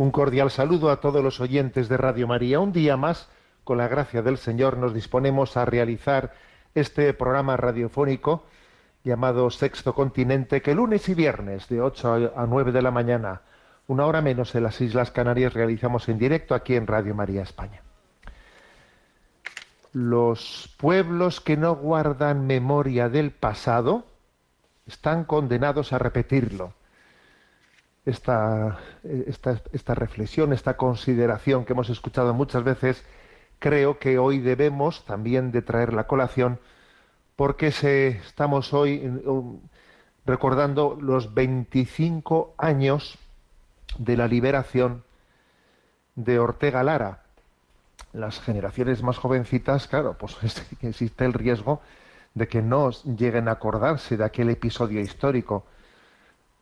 Un cordial saludo a todos los oyentes de Radio María. Un día más, con la gracia del Señor, nos disponemos a realizar este programa radiofónico llamado Sexto Continente, que lunes y viernes, de 8 a 9 de la mañana, una hora menos en las Islas Canarias, realizamos en directo aquí en Radio María España. Los pueblos que no guardan memoria del pasado están condenados a repetirlo esta, esta, esta, reflexión, esta consideración que hemos escuchado muchas veces, creo que hoy debemos también de traer la colación porque se, estamos hoy um, recordando los 25 años de la liberación de Ortega Lara. Las generaciones más jovencitas, claro, pues existe el riesgo de que no lleguen a acordarse de aquel episodio histórico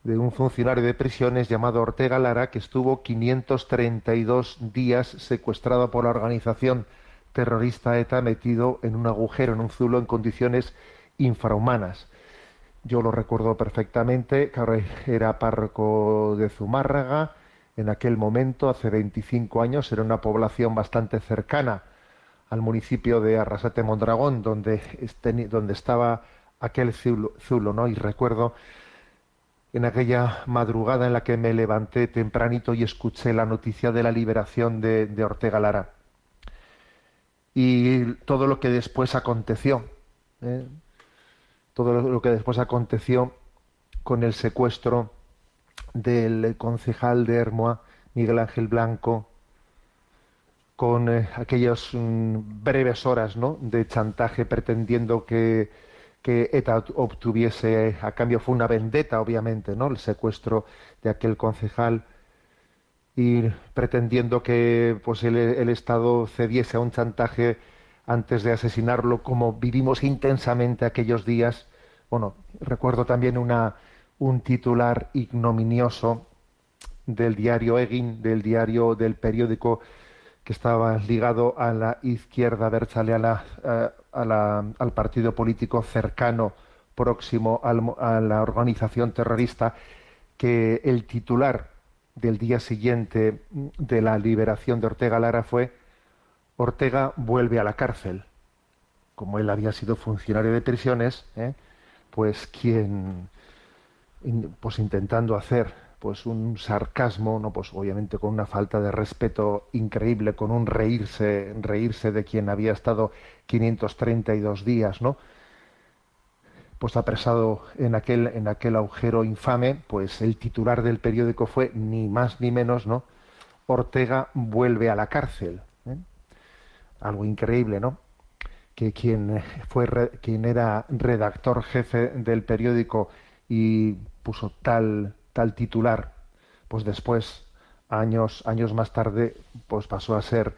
de un funcionario de prisiones llamado Ortega Lara, que estuvo 532 días secuestrado por la organización terrorista ETA, metido en un agujero, en un zulo, en condiciones infrahumanas. Yo lo recuerdo perfectamente, era párroco de Zumárraga, en aquel momento, hace 25 años, era una población bastante cercana al municipio de Arrasate Mondragón, donde, donde estaba aquel zulo, zulo, ¿no? Y recuerdo en aquella madrugada en la que me levanté tempranito y escuché la noticia de la liberación de, Ortega Lara. Y todo lo que después aconteció, ¿eh? todo lo que después aconteció con el secuestro del concejal de Hermoa, Miguel Ángel Blanco, con eh, aquellas mm, breves horas de chantaje pretendiendo que que ETA obtuviese a cambio fue una vendetta, obviamente, ¿no? El secuestro de aquel concejal y pretendiendo que pues el, Estado cediese a un chantaje antes de asesinarlo, como vivimos intensamente aquellos días. Bueno, recuerdo también una, un titular ignominioso del diario Egin, del diario del periódico que estaba ligado a la izquierda berchaleana, eh, al partido político cercano, próximo a la organización terrorista, que el titular del día siguiente de la liberación de Ortega Lara fue Ortega vuelve a la cárcel. Como él había sido funcionario de prisiones, ¿eh? pues quien, pues intentando hacer pues un sarcasmo, no pues obviamente con una falta de respeto increíble, con un reírse, reírse de quien había estado 532 días, ¿no? Pues apresado en aquel en aquel agujero infame, pues el titular del periódico fue ni más ni menos, ¿no? Ortega vuelve a la cárcel. ¿eh? Algo increíble, ¿no? Que quien fue quien era redactor jefe del periódico y puso tal tal titular, pues después, años, años más tarde, pues pasó a ser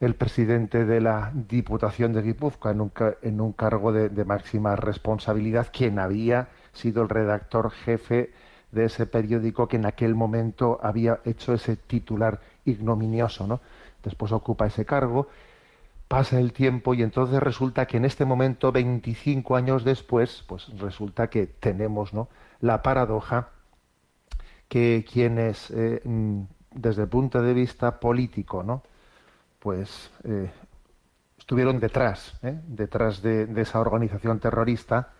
el presidente de la Diputación de Guipúzcoa en un, en un cargo de, máxima responsabilidad, quien había sido el redactor jefe de ese periódico que en aquel momento había hecho ese titular ignominioso, ¿no? Después ocupa ese cargo, pasa el tiempo y entonces resulta que en este momento, 25 años después, pues resulta que tenemos, ¿no? La paradoja que quienes, eh, mm, desde el punto de vista político, ¿no? pues eh, estuvieron detrás, ¿eh? detrás de, esa organización terrorista,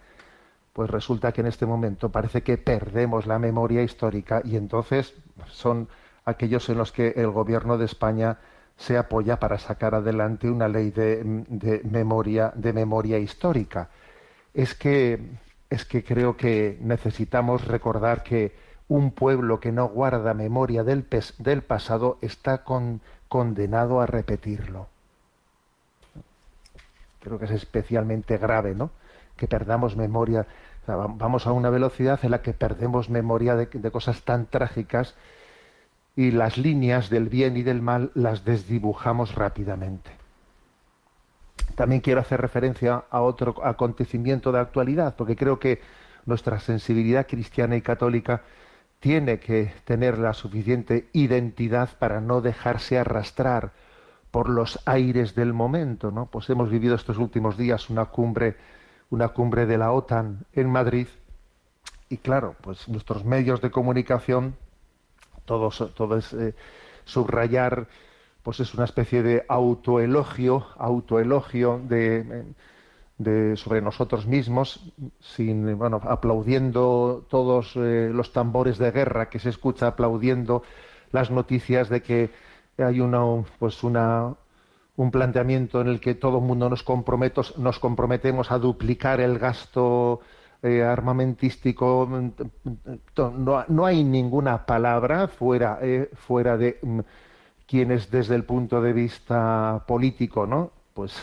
pues resulta que en este momento parece que perdemos la memoria histórica y entonces son aquellos en los que el gobierno de España se apoya para sacar adelante una ley de, de memoria de memoria histórica es que es que creo que necesitamos recordar que un pueblo que no guarda memoria del, del pasado está condenado a repetirlo. Creo que es especialmente grave, ¿no? Que perdamos memoria. vamos a una velocidad en la que perdemos memoria de, de cosas tan trágicas y las líneas del bien y del mal las desdibujamos rápidamente. También quiero hacer referencia a otro acontecimiento de actualidad, porque creo que nuestra sensibilidad cristiana y católica tiene que tener la suficiente identidad para no dejarse arrastrar por los aires del momento, ¿no? Pues hemos vivido estos últimos días una cumbre, una cumbre de la OTAN en Madrid, y claro, pues nuestros medios de comunicación, todo es eh, subrayar pues es una especie de autoelogio, autoelogio de, de sobre nosotros mismos, sin, bueno, aplaudiendo todos eh, los tambores de guerra que se escucha, aplaudiendo las noticias de que hay una, pues una, un planteamiento en el que todo el mundo nos, nos comprometemos a duplicar el gasto eh, armamentístico. No, no, hay ninguna palabra fuera, eh, fuera de mm, quienes desde el punto de vista político, ¿no? Pues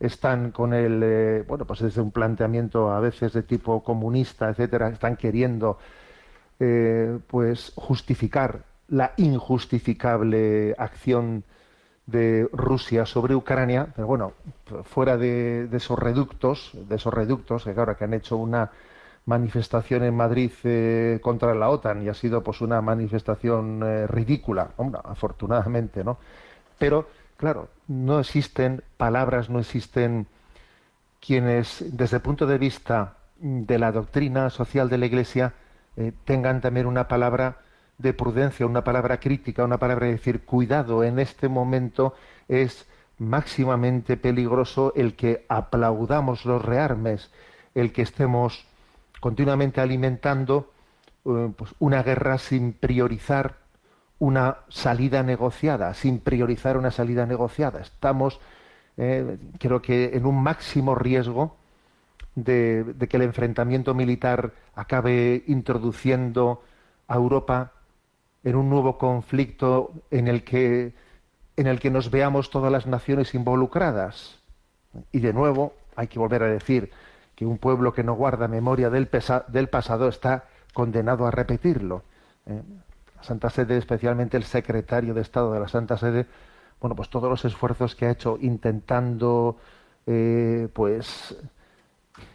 están con el, eh, bueno, pues desde un planteamiento a veces de tipo comunista, etcétera, están queriendo, eh, pues justificar la injustificable acción de Rusia sobre Ucrania, pero bueno, fuera de, esos reductos, de esos reductos, que ahora que han hecho una manifestación en Madrid eh, contra la OTAN y ha sido pues una manifestación ridícula, hombre, afortunadamente, ¿no? Pero claro, no existen palabras, no existen. Quienes desde el punto de vista de la doctrina social de la Iglesia eh, tengan también una palabra de prudencia, una palabra crítica, una palabra de decir cuidado, en este momento es máximamente peligroso el que aplaudamos los rearmes, el que estemos continuamente alimentando eh, pues una guerra sin priorizar una salida negociada, sin priorizar una salida negociada. Estamos, eh, creo que, en un máximo riesgo de, que el enfrentamiento militar acabe introduciendo a Europa en un nuevo conflicto en el que en el que nos veamos todas las naciones involucradas. Y de nuevo, hay que volver a decir, que un pueblo que no guarda memoria del, pasado está condenado a repetirlo. ¿eh? Santa Sede, especialmente el secretario de Estado de la Santa Sede, bueno, pues todos los esfuerzos que ha hecho intentando, eh, pues,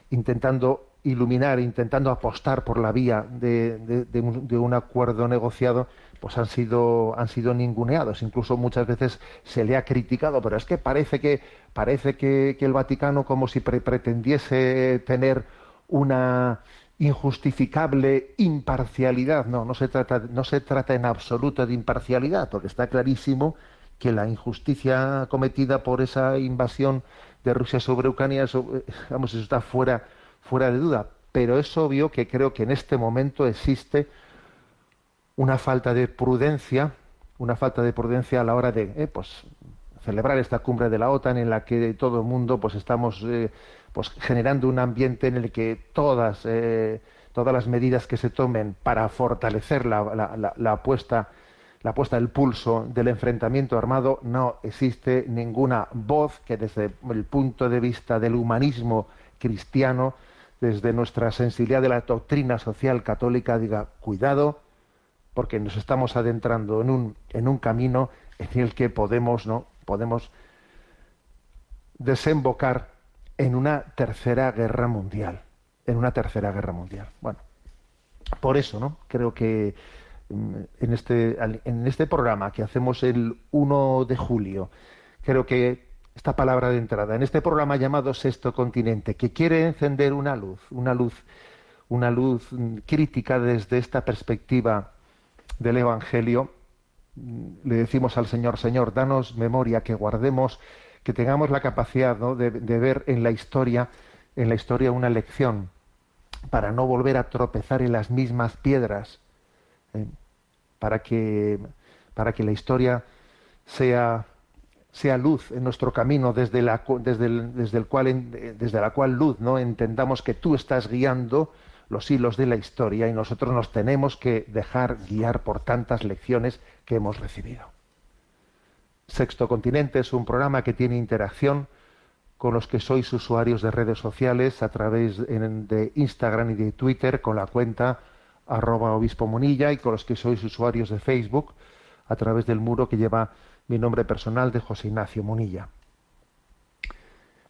intentando iluminar, intentando apostar por la vía de, un, acuerdo negociado, pues han sido, han sido ninguneados. Incluso muchas veces se le ha criticado, pero es que parece que, parece que, el Vaticano como si pretendiese tener una injustificable imparcialidad. No, no se, trata, no se trata en absoluto de imparcialidad, porque está clarísimo que la injusticia cometida por esa invasión de Rusia sobre Ucrania, eso, vamos, eso está fuera fuera de duda, pero es obvio que creo que en este momento existe una falta de prudencia, una falta de prudencia a la hora de eh, pues, celebrar esta cumbre de la OTAN en la que todo el mundo pues estamos eh, pues, generando un ambiente en el que todas eh, todas las medidas que se tomen para fortalecer la, la, apuesta la puesta del pulso del enfrentamiento armado no existe ninguna voz que desde el punto de vista del humanismo cristiano desde nuestra sensibilidad de la doctrina social católica diga, cuidado, porque nos estamos adentrando en un, en un camino en el que podemos, ¿no? podemos desembocar en una tercera guerra mundial. En una tercera guerra mundial. Bueno, por eso, ¿no? Creo que mm, en este, en este programa que hacemos el 1 de julio, creo que esta palabra de entrada en este programa llamado Sexto Continente, que quiere encender una luz, una luz, una luz crítica desde esta perspectiva del Evangelio. Le decimos al Señor, Señor, danos memoria, que guardemos, que tengamos la capacidad de, ver en la historia, en la historia una lección, para no volver a tropezar en las mismas piedras, ¿eh? para que para que la historia sea sea luz en nuestro camino desde la, desde desde el cual desde la cual luz no entendamos que tú estás guiando los hilos de la historia y nosotros nos tenemos que dejar guiar por tantas lecciones que hemos recibido. Sexto Continente es un programa que tiene interacción con los que sois usuarios de redes sociales a través de Instagram y de Twitter con la cuenta arroba obispo Munilla y con los que sois usuarios de Facebook a través del muro que lleva mi nombre personal de José Ignacio Munilla.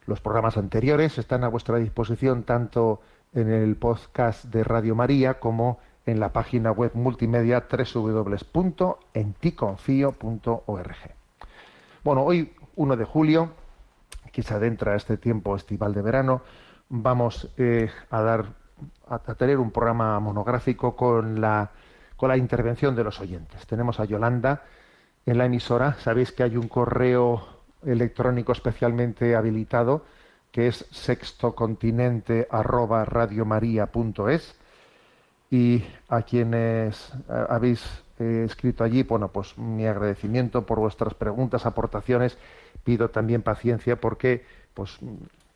Los programas anteriores están a vuestra disposición tanto en el podcast de Radio María como en la página web multimedia www.enticonfio.org. Bueno, hoy 1 de julio que se adentra este tiempo estival de verano, vamos eh, a dar a, tener un programa monográfico con la con la intervención de los oyentes. Tenemos a Yolanda en la emisora. Sabéis que hay un correo electrónico especialmente habilitado que es sextocontinente y a quienes habéis eh, escrito allí, bueno, pues mi agradecimiento por vuestras preguntas, aportaciones pido también paciencia porque pues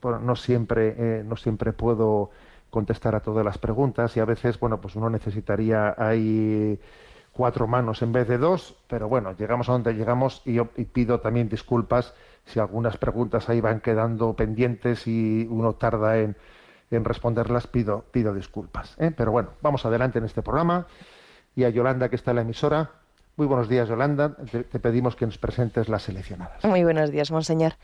no siempre eh, no siempre puedo contestar a todas las preguntas y a veces bueno pues uno necesitaría ahí cuatro manos en vez de dos pero bueno llegamos a donde llegamos y pido también disculpas si algunas preguntas ahí van quedando pendientes y uno tarda en, en responderlas pido pido disculpas ¿eh? pero bueno vamos adelante en este programa y a Yolanda que está en la emisora muy buenos días, Yolanda. Te, pedimos que nos presentes las seleccionadas. Muy buenos días, monseñor.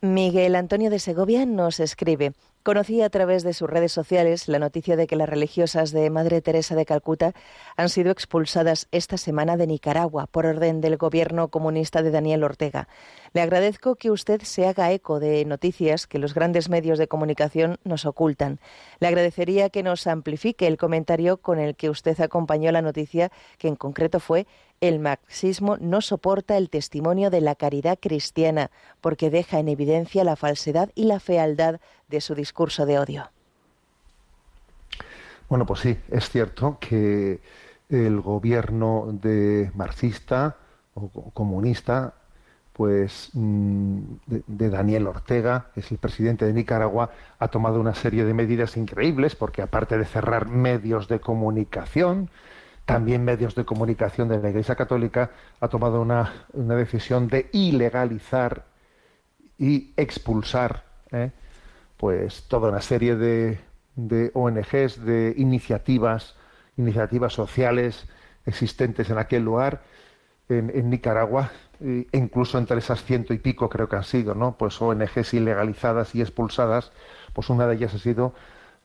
Miguel Antonio de Segovia nos escribe. Conocí a través de sus redes sociales la noticia de que las religiosas de Madre Teresa de Calcuta han sido expulsadas esta semana de Nicaragua por orden del gobierno comunista de Daniel Ortega. Le agradezco que usted se haga eco de noticias que los grandes medios de comunicación nos ocultan. Le agradecería que nos amplifique el comentario con el que usted acompañó la noticia, que en concreto fue el marxismo no soporta el testimonio de la caridad cristiana porque deja en evidencia la falsedad y la fealdad de su discurso de odio. Bueno, pues sí, es cierto que el gobierno de marxista o comunista, pues mm, de, Daniel Ortega, que es el presidente de Nicaragua, ha tomado una serie de medidas increíbles, porque aparte de cerrar medios de comunicación, también medios de comunicación de la Iglesia Católica ha tomado una, decisión de ilegalizar y expulsar ¿eh? pues toda una serie de, de, ONGs, de iniciativas, iniciativas sociales existentes en aquel lugar, en, Nicaragua, e incluso entre esas ciento y pico creo que han sido, ¿no? Pues ONGs ilegalizadas y expulsadas, pues una de ellas ha sido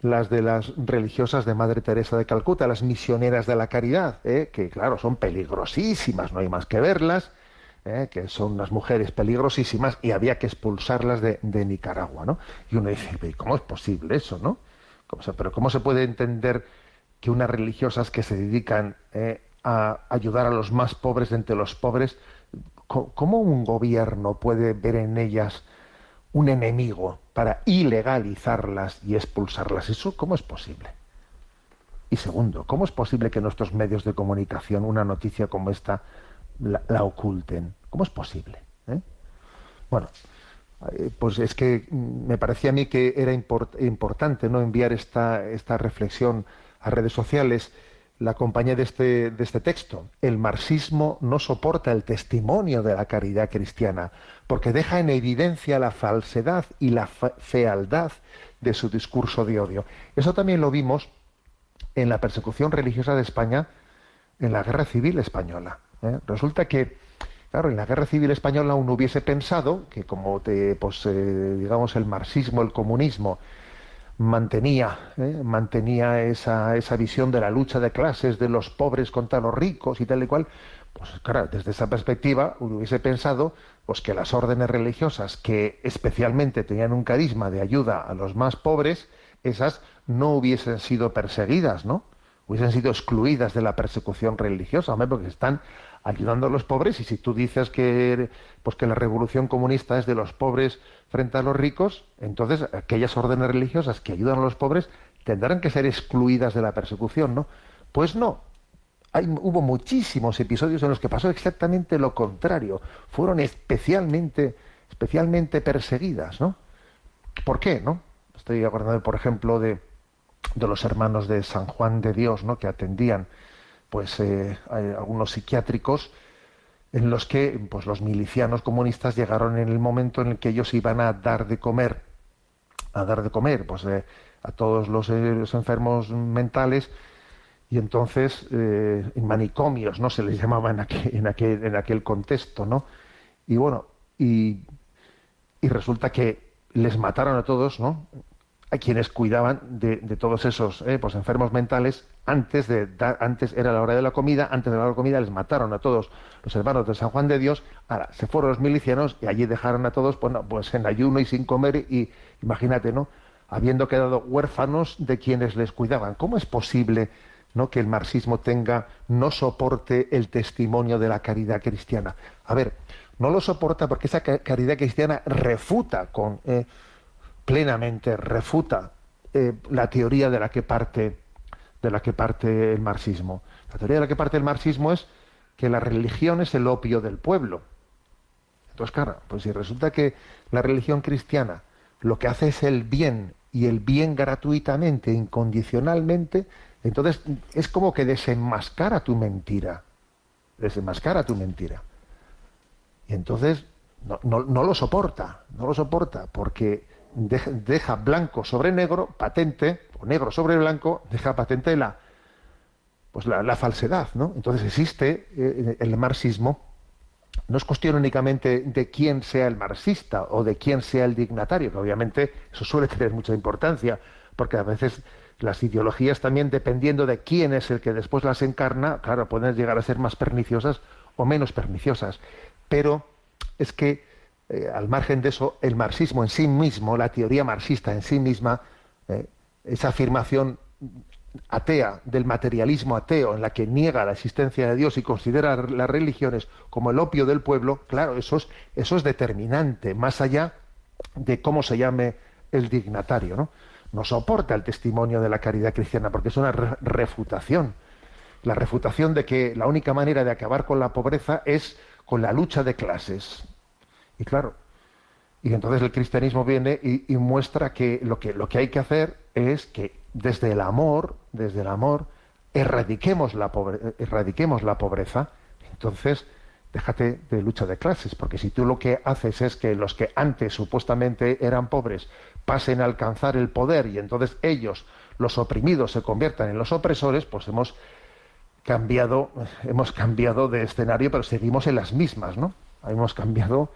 las de las religiosas de Madre Teresa de Calcuta, las misioneras de la caridad, ¿eh? que claro, son peligrosísimas, no hay más que verlas, ¿eh? que son unas mujeres peligrosísimas y había que expulsarlas de, Nicaragua, ¿no? Y uno dice, ¿cómo es posible eso, no? pero ¿cómo se puede entender que unas religiosas que se dedican ¿eh? a ayudar a los más pobres entre los pobres, ¿cómo un gobierno puede ver en ellas un enemigo para ilegalizarlas y expulsarlas. ¿Eso cómo es posible? Y segundo, ¿cómo es posible que nuestros medios de comunicación una noticia como esta la, oculten? ¿Cómo es posible? ¿Eh? Bueno, eh, pues es que me parecía a mí que era importante no enviar esta, esta reflexión a redes sociales la compañía de este, de este texto. El marxismo no soporta el testimonio de la caridad cristiana, porque deja en evidencia la falsedad y la fealdad de su discurso de odio. Eso también lo vimos en la persecución religiosa de España en la Guerra Civil Española. ¿eh? Resulta que, claro, en la Guerra Civil Española uno hubiese pensado que como te, pues, eh, digamos, el marxismo, el comunismo, mantenía, ¿eh? mantenía esa, esa visión de la lucha de clases, de los pobres contra los ricos y tal y cual, pues claro, desde esa perspectiva hubiese pensado pues que las órdenes religiosas que especialmente tenían un carisma de ayuda a los más pobres, esas no hubiesen sido perseguidas, ¿no? Hubiesen sido excluidas de la persecución religiosa, porque están ayudando a los pobres y si tú dices que pues que la revolución comunista es de los pobres frente a los ricos, entonces aquellas órdenes religiosas que ayudan a los pobres tendrán que ser excluidas de la persecución, ¿no? Pues no. hay, hubo muchísimos episodios en los que pasó exactamente lo contrario. Fueron especialmente, especialmente perseguidas, ¿no? ¿Por qué, no? Estoy acordando, por ejemplo, de, de los hermanos de San Juan de Dios, ¿no? Que atendían, pues, eh, algunos psiquiátricos en los que, pues, los milicianos comunistas llegaron en el momento en el que ellos iban a dar de comer, a dar de comer, pues, eh, a todos los, eh, los enfermos mentales. Y entonces en manicomios no se les llamaba en aquel, en aquel, en aquel contexto no y bueno y, y, resulta que les mataron a todos no a quienes cuidaban de, todos esos eh, pues enfermos mentales antes de antes era la hora de la comida antes de la hora de la comida les mataron a todos los hermanos de San Juan de Dios ahora se fueron los milicianos y allí dejaron a todos pues, pues en ayuno y sin comer y imagínate no habiendo quedado huérfanos de quienes les cuidaban cómo es posible ¿no? que el marxismo tenga, no soporte el testimonio de la caridad cristiana. A ver, no lo soporta porque esa caridad cristiana refuta con eh, plenamente refuta eh, la teoría de la que parte de la que parte el marxismo. La teoría de la que parte el marxismo es que la religión es el opio del pueblo. Entonces, claro, pues si resulta que la religión cristiana lo que hace es el bien y el bien gratuitamente, incondicionalmente, entonces es como que desenmascara tu mentira, desenmascara tu mentira. Y entonces no, no, lo soporta, no lo soporta, porque deja, blanco sobre negro, patente, o negro sobre blanco, deja patente la, pues la, falsedad, ¿no? Entonces existe eh, el marxismo, no es cuestión únicamente de quién sea el marxista o de quién sea el dignatario, que obviamente eso suele tener mucha importancia, porque a veces las ideologías también, dependiendo de quién es el que después las encarna, claro, pueden llegar a ser más perniciosas o menos perniciosas. Pero es que, eh, al margen de eso, el marxismo en sí mismo, la teoría marxista en sí misma, eh, esa afirmación atea, del materialismo ateo, en la que niega la existencia de Dios y considera las religiones como el opio del pueblo, claro, eso es, eso es determinante, más allá de cómo se llame el dignatario, ¿no? no soporta el testimonio de la caridad cristiana, porque es una refutación. La refutación de que la única manera de acabar con la pobreza es con la lucha de clases. Y claro, y entonces el cristianismo viene y, muestra que lo, que lo que hay que hacer es que desde el amor, desde el amor, erradiquemos la, erradiquemos la pobreza. Entonces, déjate de lucha de clases, porque si tú lo que haces es que los que antes supuestamente eran pobres pasen a alcanzar el poder y entonces ellos, los oprimidos, se conviertan en los opresores, pues hemos cambiado, hemos cambiado de escenario, pero seguimos en las mismas, ¿no? Hemos cambiado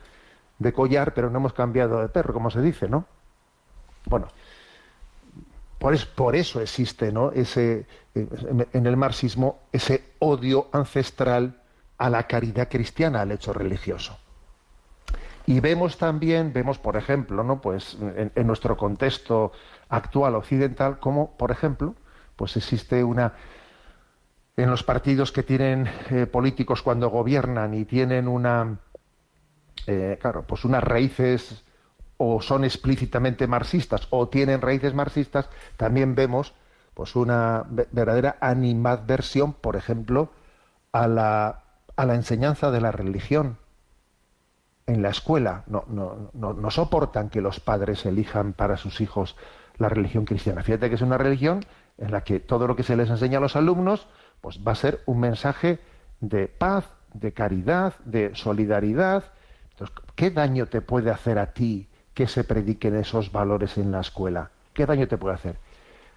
de collar, pero no hemos cambiado de perro, como se dice, ¿no? Bueno, por, por eso existe, ¿no? Ese, en el marxismo, ese odio ancestral a la caridad cristiana, al hecho religioso. Y vemos también, vemos por ejemplo, ¿no? pues en, nuestro contexto actual occidental, como por ejemplo, pues existe una en los partidos que tienen eh, políticos cuando gobiernan y tienen una eh, claro, pues unas raíces o son explícitamente marxistas o tienen raíces marxistas, también vemos pues una verdadera animadversión, por ejemplo, a la, a la enseñanza de la religión en la escuela no, no, no, soportan que los padres elijan para sus hijos la religión cristiana. Fíjate que es una religión en la que todo lo que se les enseña a los alumnos pues va a ser un mensaje de paz, de caridad, de solidaridad. ¿Qué daño te puede hacer a ti que se prediquen esos valores en la escuela? ¿Qué daño te puede hacer?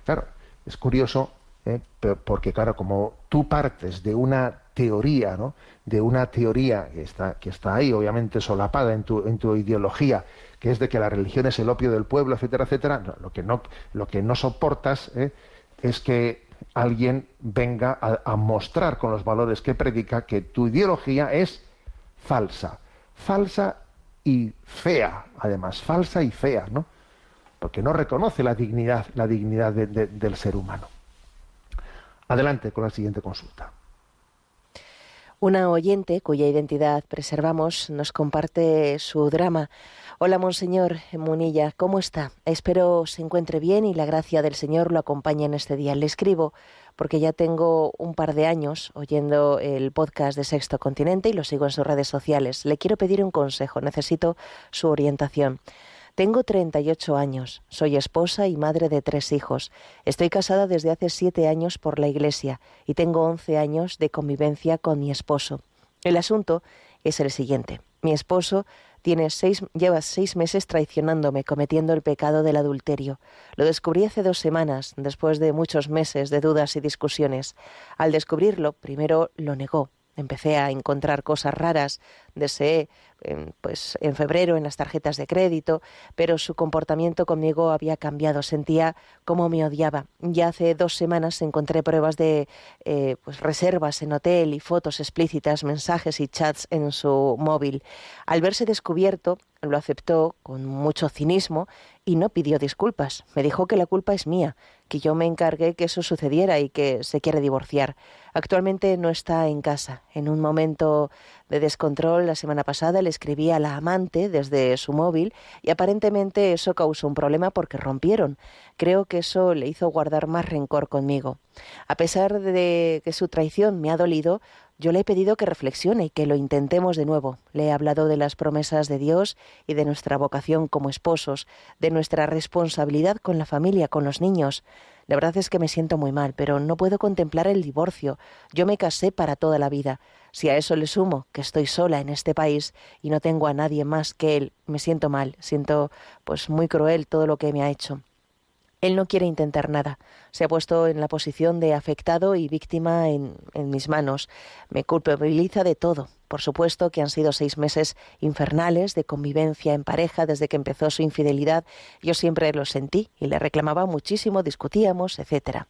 Claro, es curioso ¿eh? porque claro, como tú partes de una teoría, ¿no? de una teoría que está, que está ahí, obviamente solapada en tu, en tu ideología, que es de que la religión es el opio del pueblo, etcétera, etcétera, lo, que no, lo que no soportas ¿eh? es que alguien venga a, mostrar con los valores que predica que tu ideología es falsa, falsa y fea, además, falsa y fea, ¿no? Porque no reconoce la dignidad, la dignidad del ser humano. Adelante con la siguiente consulta. Una oyente cuya identidad preservamos nos comparte su drama. Hola, Monseñor Munilla, ¿cómo está? Espero se encuentre bien y la gracia del Señor lo acompañe en este día. Le escribo porque ya tengo un par de años oyendo el podcast de Sexto Continente y lo sigo en sus redes sociales. Le quiero pedir un consejo, necesito su orientación. Tengo 38 años, soy esposa y madre de tres hijos. Estoy casada desde hace siete años por la Iglesia y tengo 11 años de convivencia con mi esposo. El asunto es el siguiente. Mi esposo tiene seis, lleva seis meses traicionándome, cometiendo el pecado del adulterio. Lo descubrí hace dos semanas, después de muchos meses de dudas y discusiones. Al descubrirlo, primero lo negó, empecé a encontrar cosas raras, deseé pues en febrero en las tarjetas de crédito, pero su comportamiento conmigo había cambiado, sentía cómo me odiaba. Ya hace dos semanas encontré pruebas de eh, pues reservas en hotel y fotos explícitas, mensajes y chats en su móvil. Al verse descubierto, lo aceptó con mucho cinismo y no pidió disculpas. Me dijo que la culpa es mía, que yo me encargué que eso sucediera y que se quiere divorciar. Actualmente no está en casa. En un momento de descontrol la semana pasada le escribí a la amante desde su móvil y aparentemente eso causó un problema porque rompieron. Creo que eso le hizo guardar más rencor conmigo. A pesar de que su traición me ha dolido, yo le he pedido que reflexione y que lo intentemos de nuevo. Le he hablado de las promesas de Dios y de nuestra vocación como esposos, de nuestra responsabilidad con la familia, con los niños. La verdad es que me siento muy mal, pero no puedo contemplar el divorcio. Yo me casé para toda la vida. Si a eso le sumo que estoy sola en este país y no tengo a nadie más que él, me siento mal, siento pues muy cruel todo lo que me ha hecho. Él no quiere intentar nada. Se ha puesto en la posición de afectado y víctima en, en, mis manos. Me culpabiliza de todo. Por supuesto que han sido seis meses infernales de convivencia en pareja desde que empezó su infidelidad. Yo siempre lo sentí y le reclamaba muchísimo, discutíamos, etcétera.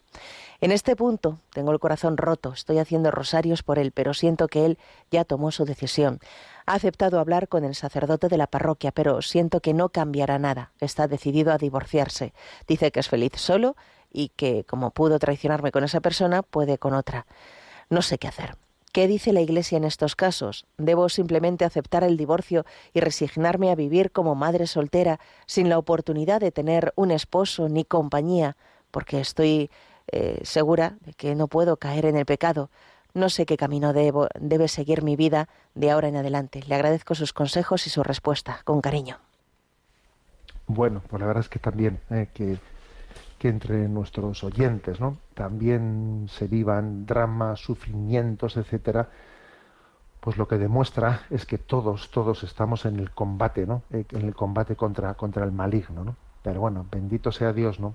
En este punto tengo el corazón roto, estoy haciendo rosarios por él, pero siento que él ya tomó su decisión. Ha aceptado hablar con el sacerdote de la parroquia, pero siento que no cambiará nada. Está decidido a divorciarse. Dice que es feliz solo y que, como pudo traicionarme con esa persona, puede con otra. No sé qué hacer. ¿Qué dice la Iglesia en estos casos? ¿Debo simplemente aceptar el divorcio y resignarme a vivir como madre soltera sin la oportunidad de tener un esposo ni compañía? Porque estoy eh, segura de que no puedo caer en el pecado. No sé qué camino debo, debe seguir mi vida de ahora en adelante. Le agradezco sus consejos y su respuesta, con cariño. Bueno, pues la verdad es que también eh, que, que, entre nuestros oyentes, ¿no? También se vivan dramas, sufrimientos, etcétera. Pues lo que demuestra es que todos, todos estamos en el combate, ¿no? Eh, en el combate contra, contra el maligno, ¿no? Pero bueno, bendito sea Dios, ¿no?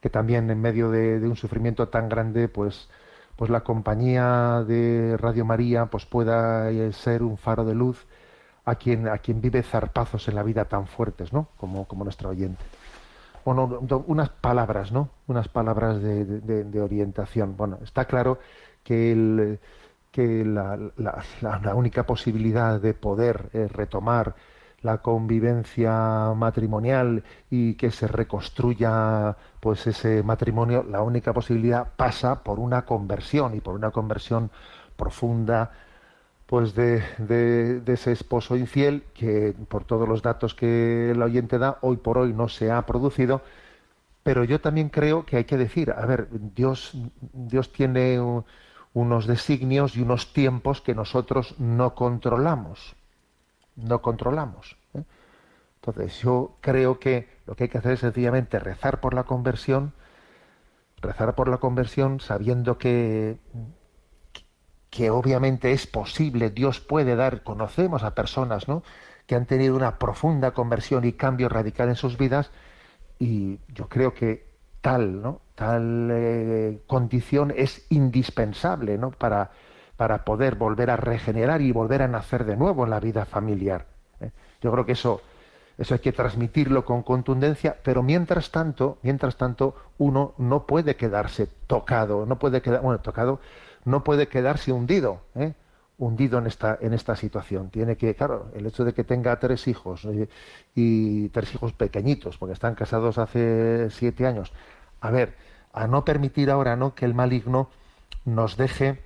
Que también en medio de, un sufrimiento tan grande, pues pues la compañía de Radio María pues pueda eh, ser un faro de luz a quien a quien vive zarpazos en la vida tan fuertes, ¿no? Como, como nuestro oyente. Bueno, unas palabras, ¿no? Unas palabras de, orientación. Bueno, está claro que, la, única posibilidad de poder eh, retomar la convivencia matrimonial y que se reconstruya pues ese matrimonio, la única posibilidad pasa por una conversión y por una conversión profunda pues de, de, ese esposo infiel que por todos los datos que el oyente da hoy por hoy no se ha producido pero yo también creo que hay que decir a ver Dios Dios tiene unos designios y unos tiempos que nosotros no controlamos no controlamos. ¿eh? Entonces yo creo que lo que hay que hacer es sencillamente rezar por la conversión, rezar por la conversión sabiendo que, que obviamente es posible, Dios puede dar, conocemos a personas ¿no? que han tenido una profunda conversión y cambio radical en sus vidas y yo creo que tal, ¿no? tal eh, condición es indispensable ¿no? para, para poder volver a regenerar y volver a nacer de nuevo en la vida familiar. ¿eh? Yo creo que eso, eso hay que transmitirlo con contundencia, pero mientras tanto, mientras tanto, uno no puede quedarse tocado, no puede quedar, bueno, tocado, no puede quedarse hundido, ¿eh? hundido en esta, en esta situación. Tiene que, claro, el hecho de que tenga tres hijos y tres hijos pequeñitos, porque están casados hace siete años, a ver, a no permitir ahora, ¿no? Que el maligno nos deje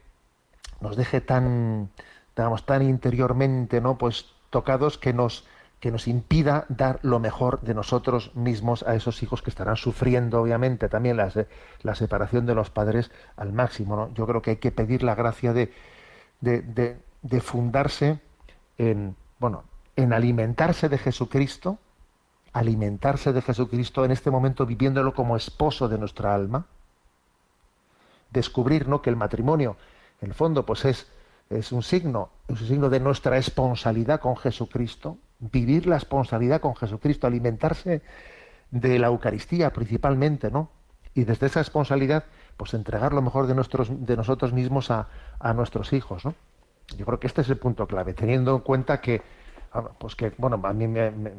nos deje tan, digamos, tan interiormente, ¿no? Pues tocados que nos, que nos impida dar lo mejor de nosotros mismos a esos hijos que estarán sufriendo, obviamente, también la, separación de los padres al máximo. ¿no? Yo creo que hay que pedir la gracia de, fundarse en, bueno, en alimentarse de Jesucristo, alimentarse de Jesucristo en este momento viviéndolo como esposo de nuestra alma, descubrir ¿no? que el matrimonio, en el fondo, pues es, es un signo, es un signo de nuestra responsabilidad con Jesucristo, vivir la responsabilidad con Jesucristo, alimentarse de la Eucaristía principalmente, ¿no? Y desde esa responsabilidad, pues entregar lo mejor de, nuestros, de nosotros mismos a, a nuestros hijos, ¿no? Yo creo que este es el punto clave, teniendo en cuenta que, ah, pues que, bueno, a mí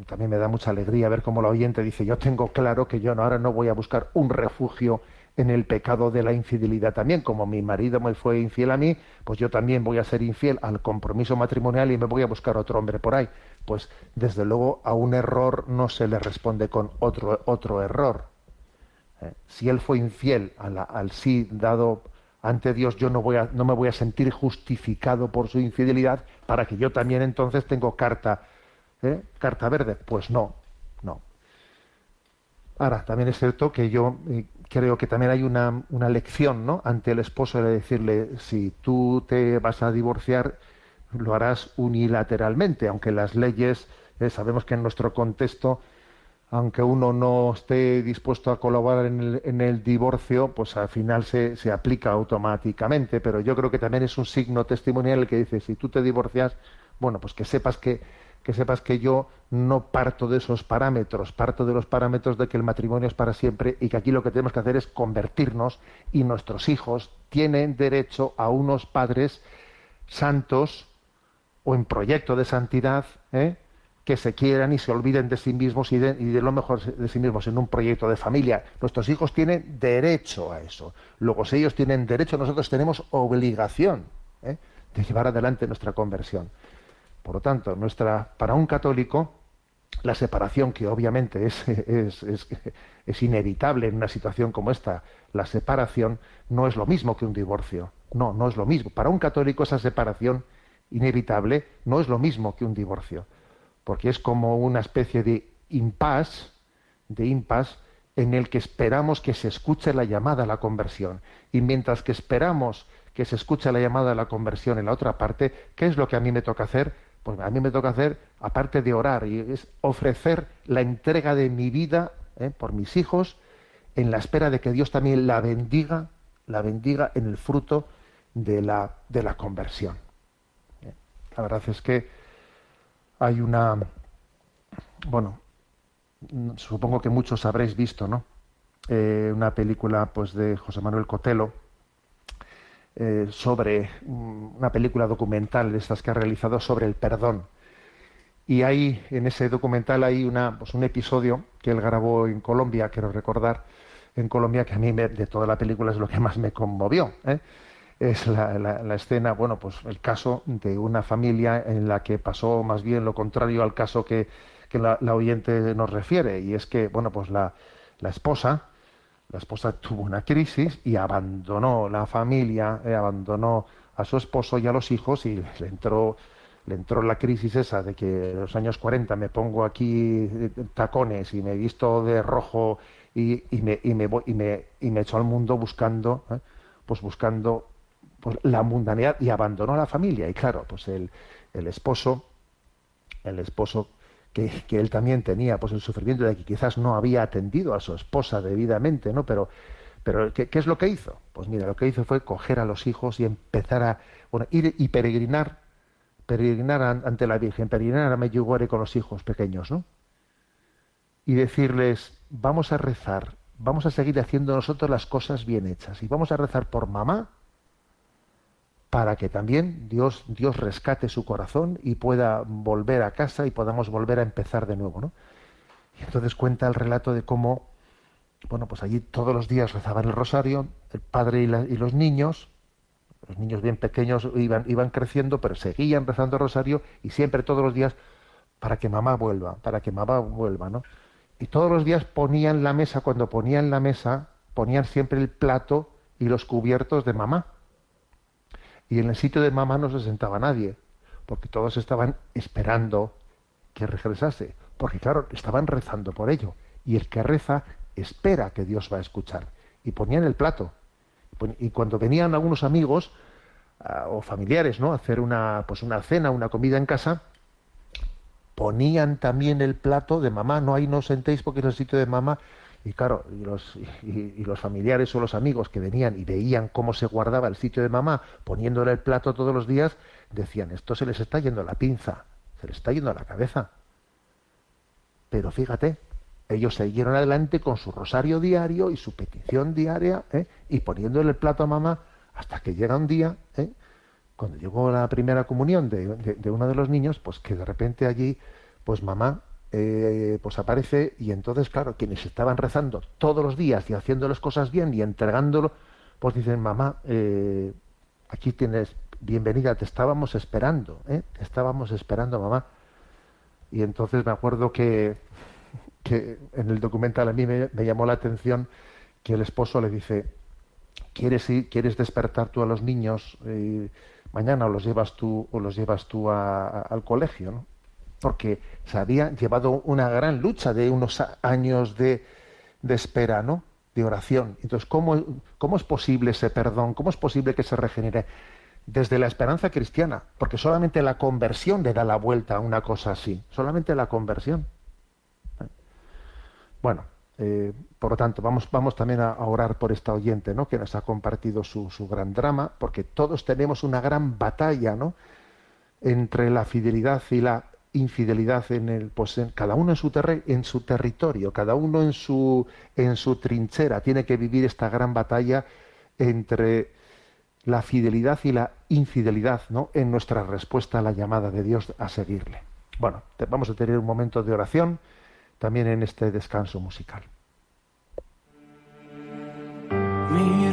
también me da mucha alegría ver cómo la oyente dice, yo tengo claro que yo ahora no voy a buscar un refugio en el pecado de la infidelidad también. Como mi marido me fue infiel a mí, pues yo también voy a ser infiel al compromiso matrimonial y me voy a buscar otro hombre por ahí. Pues desde luego a un error no se le responde con otro, otro error. Eh, si él fue infiel al sí dado ante Dios, yo no, voy a, no me voy a sentir justificado por su infidelidad para que yo también entonces tengo carta, ¿eh? carta verde. Pues no, no. Ahora, también es cierto que yo eh, creo que también hay una, una lección ¿no? ante el esposo de decirle, si tú te vas a divorciar, lo harás unilateralmente, aunque las leyes, eh, sabemos que en nuestro contexto, aunque uno no esté dispuesto a colaborar en el, divorcio, pues al final se, se, aplica automáticamente, pero yo creo que también es un signo testimonial que dice, si tú te divorcias, bueno, pues que sepas que que sepas que yo no parto de esos parámetros, parto de los parámetros de que el matrimonio es para siempre y que aquí lo que tenemos que hacer es convertirnos y nuestros hijos tienen derecho a unos padres santos o en proyecto de santidad, ¿eh? que se quieran y se olviden de sí mismos y de, lo mejor de sí mismos en un proyecto de familia. Nuestros hijos tienen derecho a eso. Luego, si ellos tienen derecho, nosotros tenemos obligación ¿eh? de llevar adelante nuestra conversión. Por lo tanto, nuestra, para un católico, la separación, que obviamente es, es, es, inevitable en una situación como esta, la separación no es lo mismo que un divorcio. No, no es lo mismo. Para un católico esa separación inevitable no es lo mismo que un divorcio, porque es como una especie de impas, de impas en el que esperamos que se escuche la llamada a la conversión. Y mientras que esperamos que se escuche la llamada a la conversión en la otra parte, ¿qué es lo que a mí me toca hacer? pues a mí me toca hacer, aparte de orar, y es ofrecer la entrega de mi vida ¿eh? por mis hijos, en la espera de que Dios también la bendiga, la bendiga en el fruto de la, de la conversión. La verdad es que hay una, bueno, supongo que muchos habréis visto, ¿no? Eh, una película pues de José Manuel Cotelo, eh, sobre mm, una película documental de estas que ha realizado sobre el perdón. Y hay, en ese documental hay una, pues un episodio que él grabó en Colombia, quiero recordar, en Colombia, que a mí de toda la película es lo que más me conmovió. ¿eh? Es la, la, escena, bueno, pues el caso de una familia en la que pasó más bien lo contrario al caso que, que la, la, oyente nos refiere, y es que, bueno, pues la, la esposa, la esposa tuvo una crisis y abandonó la familia, eh, abandonó a su esposo y a los hijos y le entró, le entró la crisis esa de que en los años 40 me pongo aquí eh, tacones y me he visto de rojo y, y, me, y, me, y, me, y me echo al mundo buscando, eh, pues buscando pues, la mundanidad y abandonó a la familia. Y claro, pues el, el esposo, el esposo que, él también tenía pues el sufrimiento de que quizás no había atendido a su esposa debidamente, ¿no? Pero, pero ¿qué, es lo que hizo? Pues mira, lo que hizo fue coger a los hijos y empezar a ir y peregrinar, peregrinar ante la Virgen, peregrinar a Medjugorje con los hijos pequeños, ¿no? Y decirles, vamos a rezar, vamos a seguir haciendo nosotros las cosas bien hechas y vamos a rezar por mamá para que también Dios, Dios rescate su corazón y pueda volver a casa y podamos volver a empezar de nuevo. ¿no? Y entonces cuenta el relato de cómo, bueno, pues allí todos los días rezaban el rosario, el padre y, los niños, los niños bien pequeños iban, iban creciendo, pero seguían rezando el rosario y siempre todos los días para que mamá vuelva, para que mamá vuelva, ¿no? Y todos los días ponían la mesa, cuando ponían la mesa, ponían siempre el plato y los cubiertos de mamá Y en el sitio de mamá no se sentaba nadie, porque todos estaban esperando que regresase, porque claro, estaban rezando por ello. Y el que reza espera que Dios va a escuchar. Y ponían el plato. Y cuando venían algunos amigos ah, o familiares, ¿no? A hacer una, pues una cena, una comida en casa, ponían también el plato de mamá. No ahí no os sentéis porque es el sitio de mamá. Y claro, y los, y, los, familiares o los amigos que venían y veían cómo se guardaba el sitio de mamá, poniéndole el plato todos los días, decían, esto se les está yendo la pinza, se les está yendo a la cabeza. Pero fíjate, ellos siguieron adelante con su rosario diario y su petición diaria ¿eh? y poniéndole el plato a mamá hasta que llega un día, ¿eh? cuando llegó la primera comunión de, de, uno de los niños, pues que de repente allí, pues mamá, eh, pues aparece y entonces, claro, quienes estaban rezando todos los días y haciendo las cosas bien y entregándolo, pues dicen, mamá, aquí tienes, bienvenida, te estábamos esperando, te estábamos esperando, mamá. Y entonces me acuerdo que que en el documental a mí me, llamó la atención que el esposo le dice, ¿quieres, ir, quieres despertar tú a los niños eh, mañana o los llevas tú, o los llevas tú al colegio? ¿no? Porque se había llevado una gran lucha de unos años de, de espera, ¿no? de oración. Entonces, ¿cómo, ¿cómo es posible ese perdón? ¿Cómo es posible que se regenere? Desde la esperanza cristiana, porque solamente la conversión le da la vuelta a una cosa así, solamente la conversión. Bueno, eh, por lo tanto, vamos, vamos también a, orar por esta oyente, ¿no? Que nos ha compartido su, su, gran drama, porque todos tenemos una gran batalla, ¿no? Entre la fidelidad y la infidelidad en el, pues cada uno en su en su territorio, cada uno en su en su trinchera, tiene que vivir esta gran batalla entre la fidelidad y la infidelidad, ¿no? En nuestra respuesta a la llamada de Dios a seguirle. Bueno, vamos a tener un momento de oración también en este descanso musical. Mi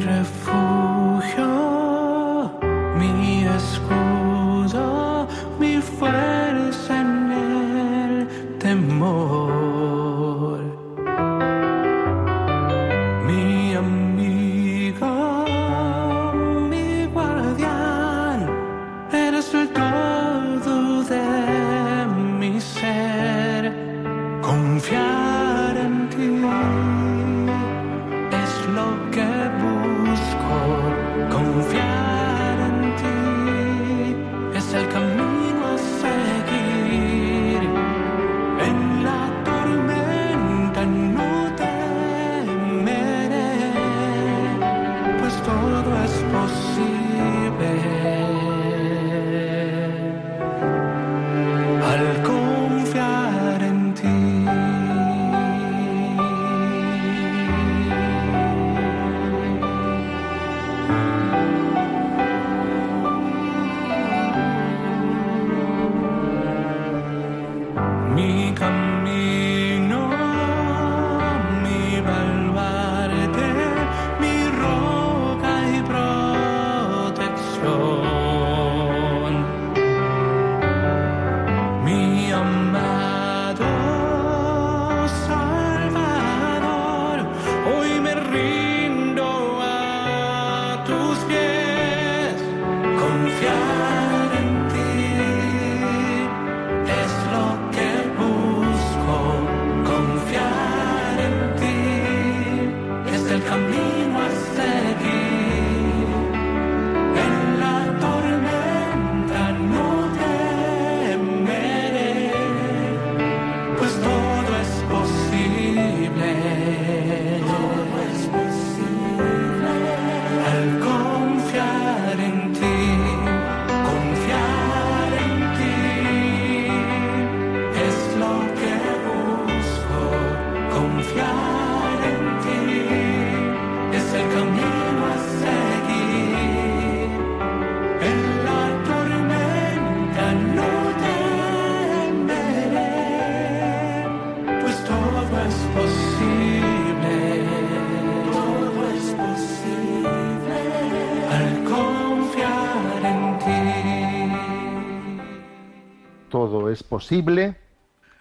posible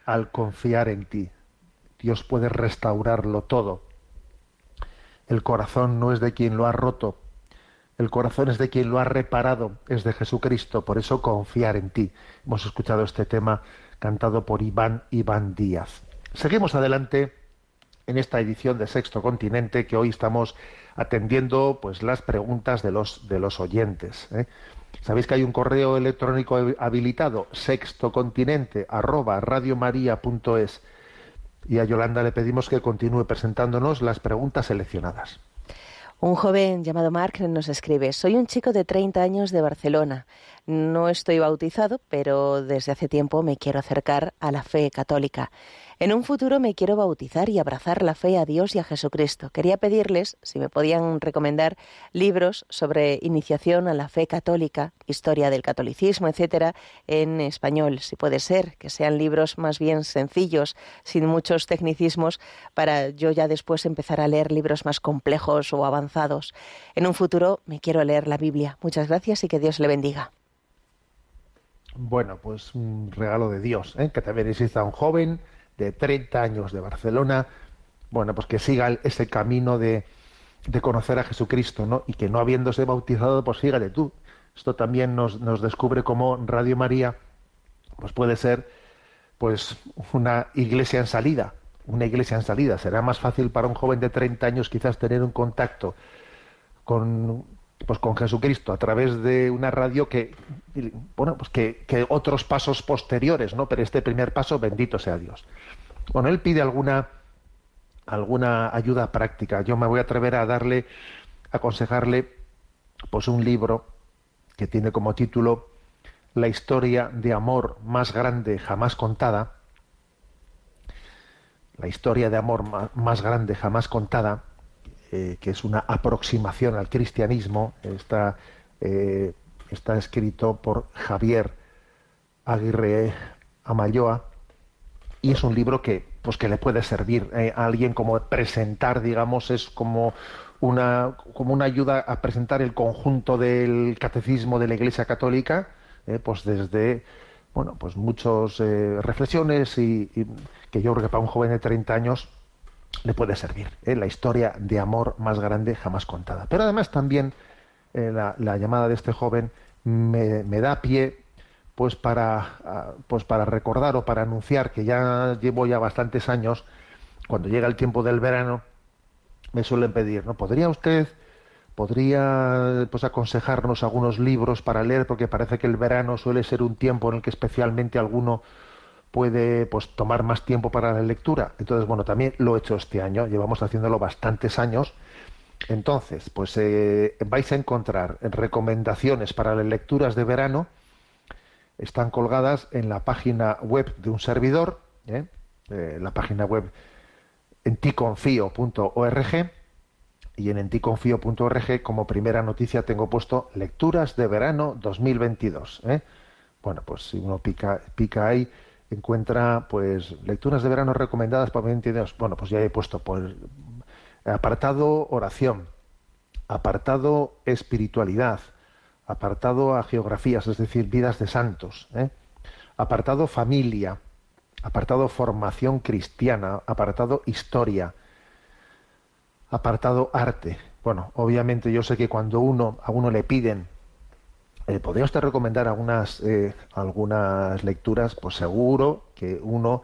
al confiar en ti. Dios puede restaurarlo todo. El corazón no es de quien lo ha roto, El corazón es de quien lo ha reparado, es de Jesucristo, por eso confiar en ti. Hemos escuchado este tema cantado por Iván Iván Díaz. Seguimos adelante en esta edición de Sexto Continente que hoy estamos atendiendo pues las preguntas de los de los oyentes. ¿eh? Sabéis que hay un correo electrónico habilitado sextocontinente arroba radiomaria.es y a Yolanda le pedimos que continúe presentándonos las preguntas seleccionadas. Un joven llamado Mark nos escribe, soy un chico de 30 años de Barcelona. No estoy bautizado, pero desde hace tiempo me quiero acercar a la fe católica. En un futuro me quiero bautizar y abrazar la fe a Dios y a Jesucristo. Quería pedirles si me podían recomendar libros sobre iniciación a la fe católica, historia del catolicismo, etcétera, en español, si puede ser, que sean libros más bien sencillos, sin muchos tecnicismos, para yo ya después empezar a leer libros más complejos o avanzados. En un futuro me quiero leer la Biblia. Muchas gracias y que Dios le bendiga. Bueno, pues un regalo de Dios, ¿eh? que también exista un joven de 30 años de Barcelona, bueno, pues que siga ese camino de, de conocer a Jesucristo, ¿no? Y que no habiéndose bautizado, pues de tú. Esto también nos, nos descubre cómo Radio María, pues puede ser, pues, una iglesia en salida, una iglesia en salida. Será más fácil para un joven de 30 años quizás tener un contacto con, pues con Jesucristo a través de una radio que bueno pues que, otros pasos posteriores no pero este primer paso bendito sea Dios. Bueno él pide alguna alguna ayuda práctica. Yo me voy a atrever a darle a aconsejarle pues un libro que tiene como título la historia de amor más grande jamás contada. La historia de amor más grande jamás contada eh, que es una aproximación al cristianismo, está, eh, está escrito por Javier Aguirre Amayoa y es un libro que, pues, que le puede servir eh, a alguien como presentar, digamos, es como una, como una ayuda a presentar el conjunto del catecismo de la Iglesia Católica, pues desde bueno, pues muchas reflexiones y, y, que yo creo que para un joven de 30 años le puede servir. ¿eh? La historia de amor más grande jamás contada. Pero además también eh, la, llamada de este joven me, da pie pues para, pues para recordar o para anunciar que ya llevo ya bastantes años, cuando llega el tiempo del verano, me suelen pedir, ¿no? ¿Podría usted, podría pues aconsejarnos algunos libros para leer? Porque parece que el verano suele ser un tiempo en el que especialmente alguno puede pues tomar más tiempo para la lectura. Entonces, bueno, también lo he hecho este año, llevamos haciéndolo bastantes años. Entonces, pues eh, vais a encontrar recomendaciones para las lecturas de verano, están colgadas en la página web de un servidor, ¿eh? Eh, la página web enticonfío.org y en enticonfío.org como primera noticia tengo puesto lecturas de verano 2022. Bueno, pues si uno pica, pica ahí, encuentra pues lecturas de verano recomendadas para 22. Bueno, pues ya he puesto por apartado oración, apartado espiritualidad, apartado a geografías, es decir, vidas de santos, ¿eh? apartado familia, apartado formación cristiana, apartado historia, apartado arte. Bueno, obviamente yo sé que cuando uno a uno le piden eh, ¿Podría usted recomendar algunas, eh, algunas lecturas? Pues seguro que uno